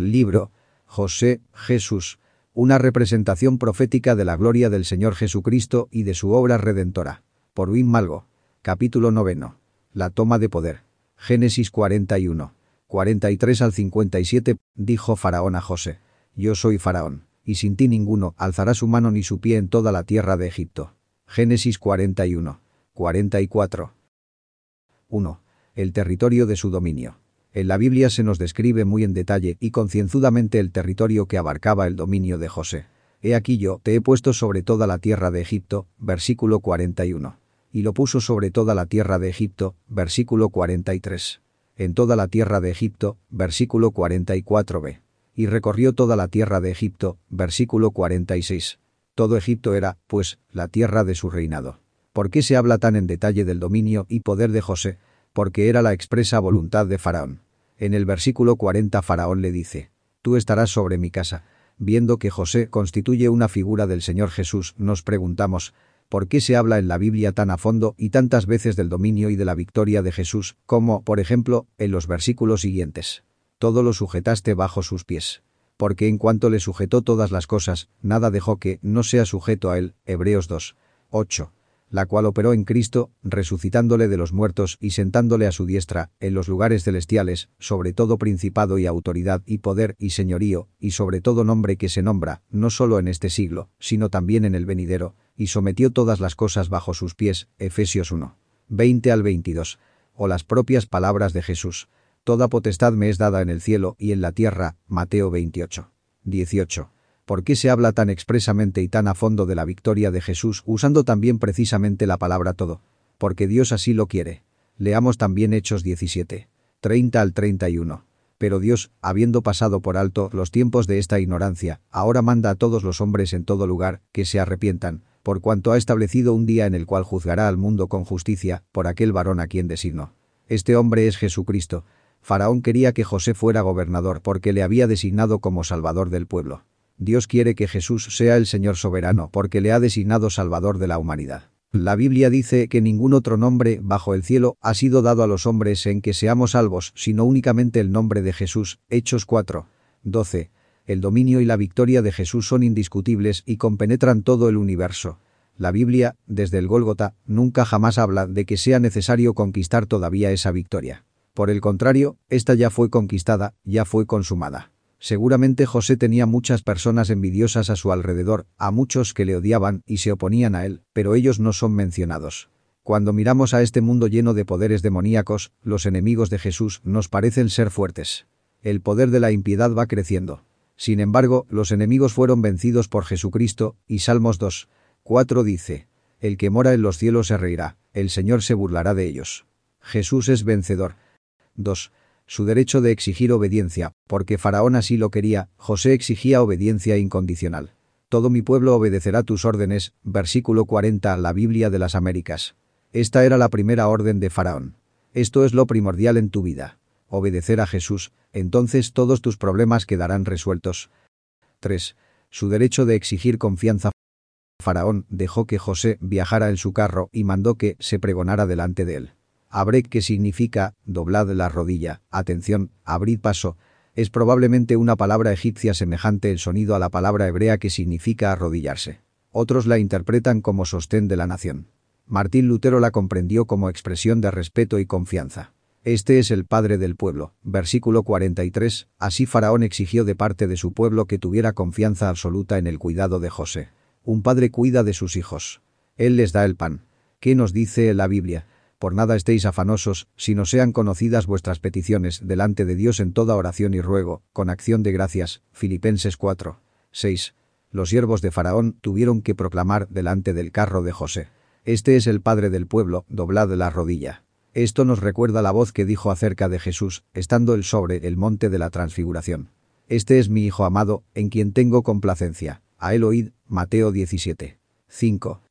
Libro. José, Jesús. Una representación profética de la gloria del Señor Jesucristo y de su obra redentora. Por Wim Malgo. Capítulo noveno. La toma de poder. Génesis 41. 43 al 57, dijo Faraón a José. Yo soy Faraón, y sin ti ninguno alzará su mano ni su pie en toda la tierra de Egipto. Génesis 41. 44. 1. El territorio de su dominio. En la Biblia se nos describe muy en detalle y concienzudamente el territorio que abarcaba el dominio de José. He aquí yo te he puesto sobre toda la tierra de Egipto, versículo 41. Y lo puso sobre toda la tierra de Egipto, versículo 43. En toda la tierra de Egipto, versículo 44b. Y recorrió toda la tierra de Egipto, versículo 46. Todo Egipto era, pues, la tierra de su reinado. ¿Por qué se habla tan en detalle del dominio y poder de José? Porque era la expresa voluntad de Faraón. En el versículo 40 Faraón le dice, Tú estarás sobre mi casa. Viendo que José constituye una figura del Señor Jesús, nos preguntamos, ¿por qué se habla en la Biblia tan a fondo y tantas veces del dominio y de la victoria de Jesús, como, por ejemplo, en los versículos siguientes? Todo lo sujetaste bajo sus pies. Porque en cuanto le sujetó todas las cosas, nada dejó que no sea sujeto a él. Hebreos 2. 8 la cual operó en Cristo, resucitándole de los muertos y sentándole a su diestra, en los lugares celestiales, sobre todo principado y autoridad y poder y señorío, y sobre todo nombre que se nombra, no solo en este siglo, sino también en el venidero, y sometió todas las cosas bajo sus pies, Efesios 1. 20 al 22. O las propias palabras de Jesús. Toda potestad me es dada en el cielo y en la tierra, Mateo 28. 18. ¿Por qué se habla tan expresamente y tan a fondo de la victoria de Jesús usando también precisamente la palabra todo? Porque Dios así lo quiere. Leamos también Hechos 17. 30 al 31. Pero Dios, habiendo pasado por alto los tiempos de esta ignorancia, ahora manda a todos los hombres en todo lugar que se arrepientan, por cuanto ha establecido un día en el cual juzgará al mundo con justicia por aquel varón a quien designó. Este hombre es Jesucristo. Faraón quería que José fuera gobernador porque le había designado como salvador del pueblo. Dios quiere que Jesús sea el Señor soberano porque le ha designado Salvador de la humanidad. La Biblia dice que ningún otro nombre bajo el cielo ha sido dado a los hombres en que seamos salvos, sino únicamente el nombre de Jesús. Hechos 4. 12. El dominio y la victoria de Jesús son indiscutibles y compenetran todo el universo. La Biblia, desde el Gólgota, nunca jamás habla de que sea necesario conquistar todavía esa victoria. Por el contrario, esta ya fue conquistada, ya fue consumada. Seguramente José tenía muchas personas envidiosas a su alrededor, a muchos que le odiaban y se oponían a él, pero ellos no son mencionados. Cuando miramos a este mundo lleno de poderes demoníacos, los enemigos de Jesús nos parecen ser fuertes. El poder de la impiedad va creciendo. Sin embargo, los enemigos fueron vencidos por Jesucristo, y Salmos 2. 4 dice, El que mora en los cielos se reirá, el Señor se burlará de ellos. Jesús es vencedor. 2 su derecho de exigir obediencia, porque Faraón así lo quería, José exigía obediencia incondicional. Todo mi pueblo obedecerá tus órdenes, versículo 40, la Biblia de las Américas. Esta era la primera orden de Faraón. Esto es lo primordial en tu vida. Obedecer a Jesús, entonces todos tus problemas quedarán resueltos. 3. Su derecho de exigir confianza. Faraón dejó que José viajara en su carro y mandó que se pregonara delante de él. Abrek que significa doblad la rodilla, atención, abrid paso, es probablemente una palabra egipcia semejante en sonido a la palabra hebrea que significa arrodillarse. Otros la interpretan como sostén de la nación. Martín Lutero la comprendió como expresión de respeto y confianza. Este es el padre del pueblo. Versículo 43. Así Faraón exigió de parte de su pueblo que tuviera confianza absoluta en el cuidado de José. Un padre cuida de sus hijos. Él les da el pan. ¿Qué nos dice la Biblia? Por nada estéis afanosos, sino sean conocidas vuestras peticiones delante de Dios en toda oración y ruego, con acción de gracias. Filipenses 4. 6. Los siervos de Faraón tuvieron que proclamar delante del carro de José. Este es el padre del pueblo, doblad la rodilla. Esto nos recuerda la voz que dijo acerca de Jesús, estando él sobre el monte de la transfiguración. Este es mi Hijo amado, en quien tengo complacencia. A él oíd, Mateo 17. 5.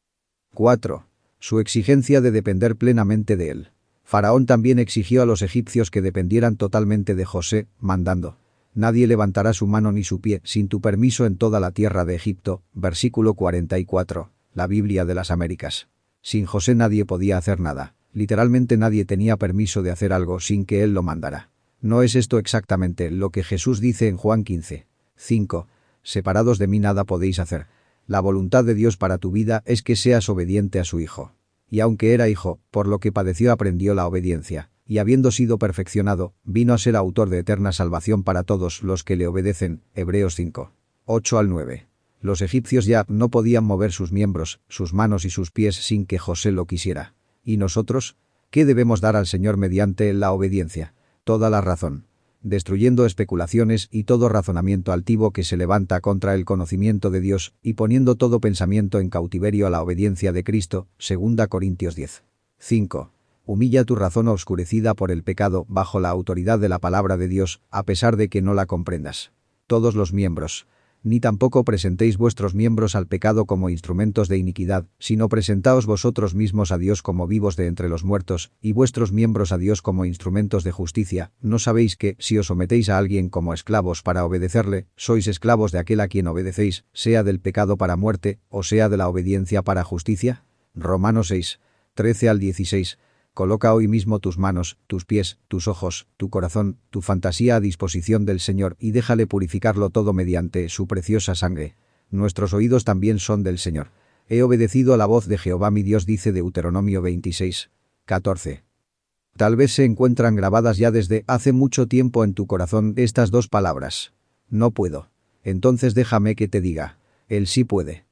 4 su exigencia de depender plenamente de él. Faraón también exigió a los egipcios que dependieran totalmente de José, mandando, Nadie levantará su mano ni su pie sin tu permiso en toda la tierra de Egipto, versículo 44, la Biblia de las Américas. Sin José nadie podía hacer nada, literalmente nadie tenía permiso de hacer algo sin que él lo mandara. ¿No es esto exactamente lo que Jesús dice en Juan 15? 5. Separados de mí nada podéis hacer. La voluntad de Dios para tu vida es que seas obediente a su Hijo. Y aunque era hijo, por lo que padeció aprendió la obediencia, y habiendo sido perfeccionado, vino a ser autor de eterna salvación para todos los que le obedecen. Hebreos 5. 8 al 9. Los egipcios ya no podían mover sus miembros, sus manos y sus pies sin que José lo quisiera. ¿Y nosotros? ¿Qué debemos dar al Señor mediante la obediencia? Toda la razón destruyendo especulaciones y todo razonamiento altivo que se levanta contra el conocimiento de Dios y poniendo todo pensamiento en cautiverio a la obediencia de Cristo. 2 Corintios 10. 5. Humilla tu razón oscurecida por el pecado bajo la autoridad de la palabra de Dios, a pesar de que no la comprendas. Todos los miembros, ni tampoco presentéis vuestros miembros al pecado como instrumentos de iniquidad, sino presentaos vosotros mismos a Dios como vivos de entre los muertos, y vuestros miembros a Dios como instrumentos de justicia. ¿No sabéis que, si os sometéis a alguien como esclavos para obedecerle, sois esclavos de aquel a quien obedecéis, sea del pecado para muerte, o sea de la obediencia para justicia? Romanos 6. 13 al 16. Coloca hoy mismo tus manos, tus pies, tus ojos, tu corazón, tu fantasía a disposición del Señor y déjale purificarlo todo mediante su preciosa sangre. Nuestros oídos también son del Señor. He obedecido a la voz de Jehová mi Dios dice Deuteronomio 26. 14. Tal vez se encuentran grabadas ya desde hace mucho tiempo en tu corazón estas dos palabras. No puedo. Entonces déjame que te diga. Él sí puede.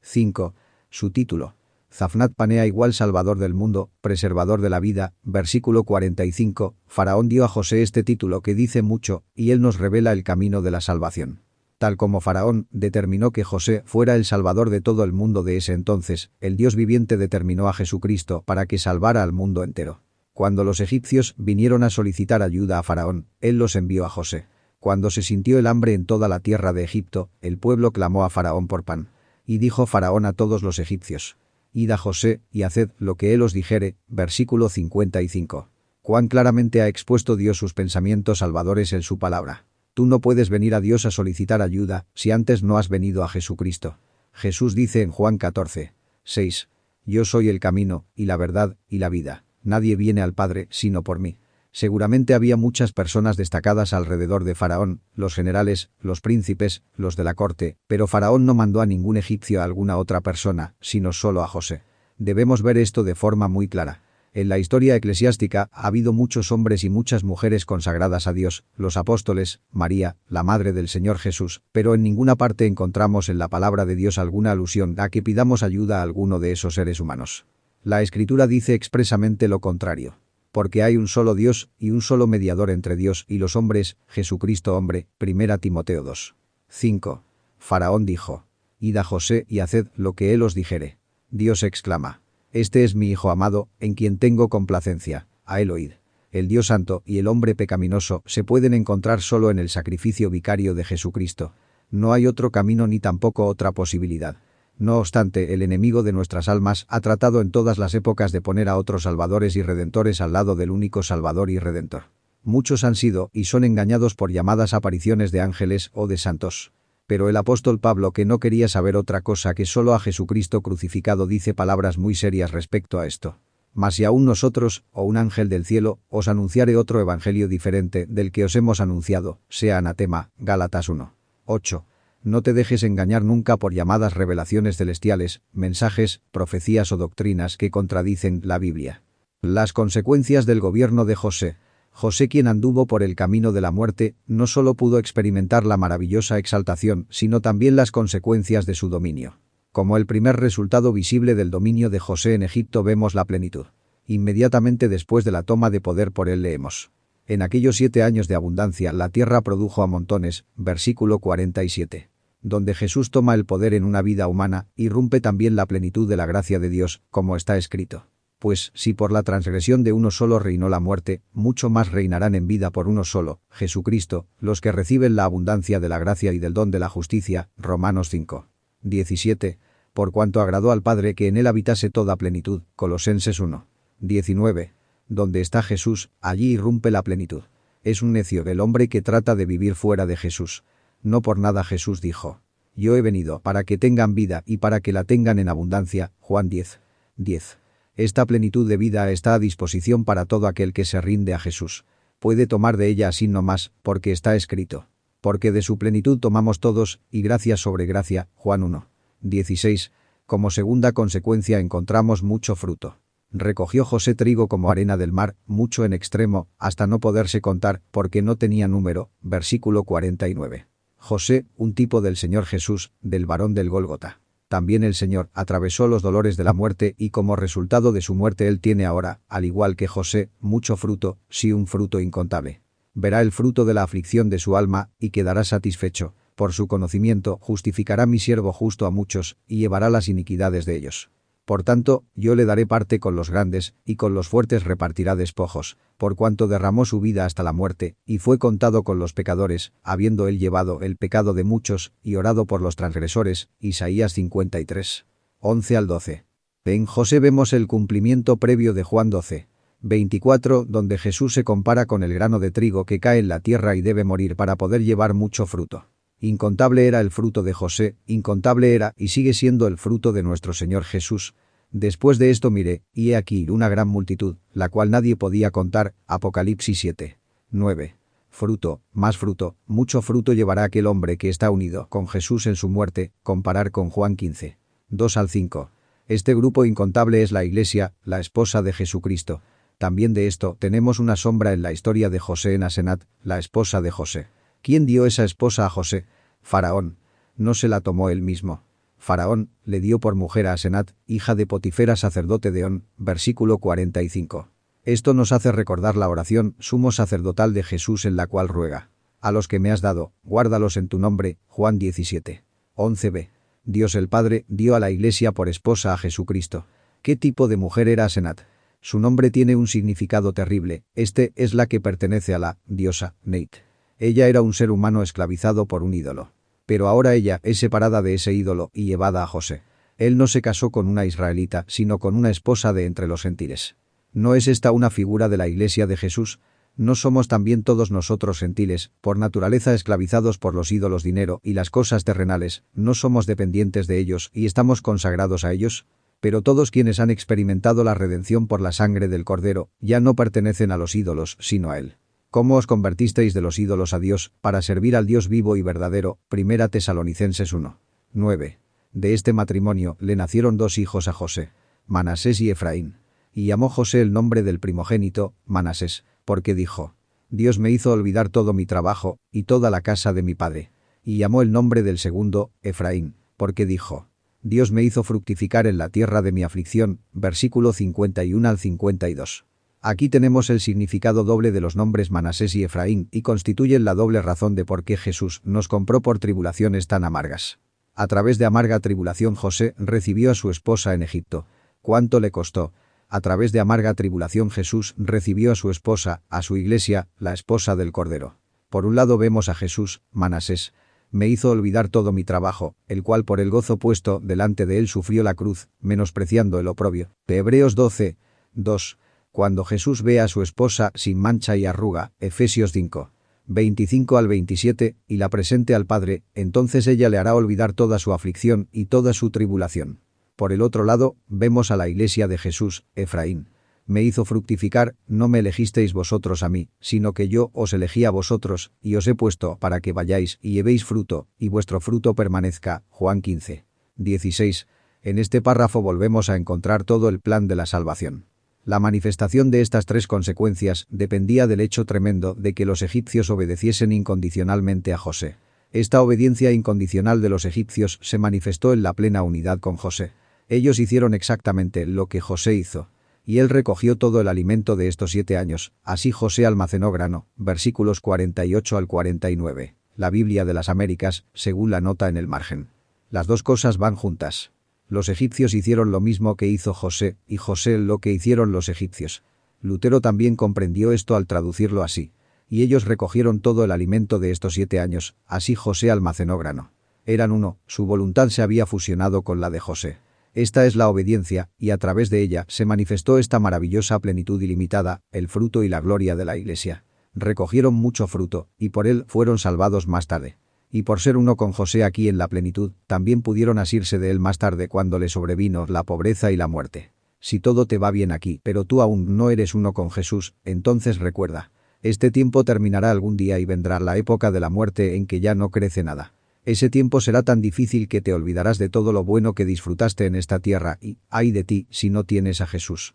5. Su título. Zafnat Panea igual Salvador del mundo, preservador de la vida, versículo 45, Faraón dio a José este título que dice mucho, y él nos revela el camino de la salvación. Tal como Faraón determinó que José fuera el salvador de todo el mundo de ese entonces, el Dios viviente determinó a Jesucristo para que salvara al mundo entero. Cuando los egipcios vinieron a solicitar ayuda a Faraón, él los envió a José. Cuando se sintió el hambre en toda la tierra de Egipto, el pueblo clamó a Faraón por pan. Y dijo Faraón a todos los egipcios, Id a José, y haced lo que él os dijere, versículo 55. Cuán claramente ha expuesto Dios sus pensamientos salvadores en su palabra. Tú no puedes venir a Dios a solicitar ayuda si antes no has venido a Jesucristo. Jesús dice en Juan 14. 6. Yo soy el camino, y la verdad, y la vida. Nadie viene al Padre sino por mí. Seguramente había muchas personas destacadas alrededor de Faraón, los generales, los príncipes, los de la corte, pero Faraón no mandó a ningún egipcio a alguna otra persona, sino solo a José. Debemos ver esto de forma muy clara. En la historia eclesiástica ha habido muchos hombres y muchas mujeres consagradas a Dios, los apóstoles, María, la madre del Señor Jesús, pero en ninguna parte encontramos en la palabra de Dios alguna alusión a que pidamos ayuda a alguno de esos seres humanos. La Escritura dice expresamente lo contrario porque hay un solo Dios y un solo mediador entre Dios y los hombres, Jesucristo hombre, 1 Timoteo 2. 5. Faraón dijo, Id a José y haced lo que él os dijere. Dios exclama, Este es mi Hijo amado, en quien tengo complacencia, a él oíd. El Dios santo y el hombre pecaminoso se pueden encontrar solo en el sacrificio vicario de Jesucristo. No hay otro camino ni tampoco otra posibilidad. No obstante, el enemigo de nuestras almas ha tratado en todas las épocas de poner a otros salvadores y redentores al lado del único salvador y redentor. Muchos han sido y son engañados por llamadas apariciones de ángeles o de santos. Pero el apóstol Pablo que no quería saber otra cosa que solo a Jesucristo crucificado dice palabras muy serias respecto a esto. Mas si aún nosotros, o un ángel del cielo, os anunciare otro evangelio diferente del que os hemos anunciado, sea anatema, Gálatas 1. 8. No te dejes engañar nunca por llamadas revelaciones celestiales, mensajes, profecías o doctrinas que contradicen la Biblia. Las consecuencias del gobierno de José. José quien anduvo por el camino de la muerte, no solo pudo experimentar la maravillosa exaltación, sino también las consecuencias de su dominio. Como el primer resultado visible del dominio de José en Egipto vemos la plenitud. Inmediatamente después de la toma de poder por él leemos. En aquellos siete años de abundancia la tierra produjo a montones, versículo 47. Donde Jesús toma el poder en una vida humana, irrumpe también la plenitud de la gracia de Dios, como está escrito. Pues, si por la transgresión de uno solo reinó la muerte, mucho más reinarán en vida por uno solo, Jesucristo, los que reciben la abundancia de la gracia y del don de la justicia, Romanos 5. 17. Por cuanto agradó al Padre que en él habitase toda plenitud, Colosenses 1. 19. Donde está Jesús, allí irrumpe la plenitud. Es un necio el hombre que trata de vivir fuera de Jesús. No por nada Jesús dijo. Yo he venido para que tengan vida y para que la tengan en abundancia. Juan 10. 10. Esta plenitud de vida está a disposición para todo aquel que se rinde a Jesús. puede tomar de ella así no más, porque está escrito. Porque de su plenitud tomamos todos, y gracia sobre gracia, Juan 1. 16. Como segunda consecuencia encontramos mucho fruto. Recogió José trigo como arena del mar, mucho en extremo, hasta no poderse contar, porque no tenía número. Versículo 49. José, un tipo del Señor Jesús, del varón del Gólgota. También el Señor atravesó los dolores de la muerte y como resultado de su muerte él tiene ahora, al igual que José, mucho fruto, sí un fruto incontable. Verá el fruto de la aflicción de su alma y quedará satisfecho. Por su conocimiento justificará mi siervo justo a muchos y llevará las iniquidades de ellos. Por tanto, yo le daré parte con los grandes, y con los fuertes repartirá despojos, por cuanto derramó su vida hasta la muerte, y fue contado con los pecadores, habiendo él llevado el pecado de muchos, y orado por los transgresores. Isaías 53. 11 al 12. En José vemos el cumplimiento previo de Juan 12. 24, donde Jesús se compara con el grano de trigo que cae en la tierra y debe morir para poder llevar mucho fruto. Incontable era el fruto de José, incontable era y sigue siendo el fruto de nuestro Señor Jesús. Después de esto miré, y he aquí una gran multitud, la cual nadie podía contar. Apocalipsis 7. 9. Fruto, más fruto, mucho fruto llevará aquel hombre que está unido con Jesús en su muerte, comparar con Juan 15. 2 al 5. Este grupo incontable es la Iglesia, la esposa de Jesucristo. También de esto tenemos una sombra en la historia de José en Asenat, la esposa de José. ¿Quién dio esa esposa a José? Faraón. No se la tomó él mismo. Faraón le dio por mujer a Asenat, hija de Potifera sacerdote de On, versículo 45. Esto nos hace recordar la oración sumo sacerdotal de Jesús en la cual ruega. A los que me has dado, guárdalos en tu nombre, Juan 17. 11b. Dios el Padre dio a la Iglesia por esposa a Jesucristo. ¿Qué tipo de mujer era Asenat? Su nombre tiene un significado terrible, este es la que pertenece a la diosa, Neit. Ella era un ser humano esclavizado por un ídolo. Pero ahora ella es separada de ese ídolo y llevada a José. Él no se casó con una israelita, sino con una esposa de entre los gentiles. ¿No es esta una figura de la iglesia de Jesús? ¿No somos también todos nosotros gentiles, por naturaleza esclavizados por los ídolos dinero y las cosas terrenales, no somos dependientes de ellos y estamos consagrados a ellos? Pero todos quienes han experimentado la redención por la sangre del Cordero, ya no pertenecen a los ídolos, sino a Él. ¿Cómo os convertisteis de los ídolos a Dios para servir al Dios vivo y verdadero? Primera Tesalonicenses 1. 9. De este matrimonio le nacieron dos hijos a José, Manasés y Efraín. Y llamó José el nombre del primogénito, Manasés, porque dijo, Dios me hizo olvidar todo mi trabajo y toda la casa de mi padre. Y llamó el nombre del segundo, Efraín, porque dijo, Dios me hizo fructificar en la tierra de mi aflicción. Versículo 51 al 52. Aquí tenemos el significado doble de los nombres Manasés y Efraín y constituyen la doble razón de por qué Jesús nos compró por tribulaciones tan amargas. A través de amarga tribulación José recibió a su esposa en Egipto. ¿Cuánto le costó? A través de amarga tribulación Jesús recibió a su esposa, a su iglesia, la esposa del Cordero. Por un lado vemos a Jesús, Manasés, me hizo olvidar todo mi trabajo, el cual por el gozo puesto delante de él sufrió la cruz, menospreciando el oprobio. Hebreos 12, 2. Cuando Jesús ve a su esposa sin mancha y arruga, Efesios 5. 25 al 27, y la presente al Padre, entonces ella le hará olvidar toda su aflicción y toda su tribulación. Por el otro lado, vemos a la iglesia de Jesús, Efraín. Me hizo fructificar, no me elegisteis vosotros a mí, sino que yo os elegí a vosotros, y os he puesto para que vayáis y llevéis fruto, y vuestro fruto permanezca. Juan 15. 16. En este párrafo volvemos a encontrar todo el plan de la salvación. La manifestación de estas tres consecuencias dependía del hecho tremendo de que los egipcios obedeciesen incondicionalmente a José. Esta obediencia incondicional de los egipcios se manifestó en la plena unidad con José. Ellos hicieron exactamente lo que José hizo. Y él recogió todo el alimento de estos siete años, así José almacenó grano, versículos 48 al 49. La Biblia de las Américas, según la nota en el margen. Las dos cosas van juntas. Los egipcios hicieron lo mismo que hizo José, y José lo que hicieron los egipcios. Lutero también comprendió esto al traducirlo así. Y ellos recogieron todo el alimento de estos siete años, así José almacenó grano. Eran uno, su voluntad se había fusionado con la de José. Esta es la obediencia, y a través de ella se manifestó esta maravillosa plenitud ilimitada, el fruto y la gloria de la Iglesia. Recogieron mucho fruto, y por él fueron salvados más tarde y por ser uno con José aquí en la plenitud, también pudieron asirse de él más tarde cuando le sobrevino la pobreza y la muerte. Si todo te va bien aquí, pero tú aún no eres uno con Jesús, entonces recuerda. Este tiempo terminará algún día y vendrá la época de la muerte en que ya no crece nada. Ese tiempo será tan difícil que te olvidarás de todo lo bueno que disfrutaste en esta tierra y, ay de ti, si no tienes a Jesús.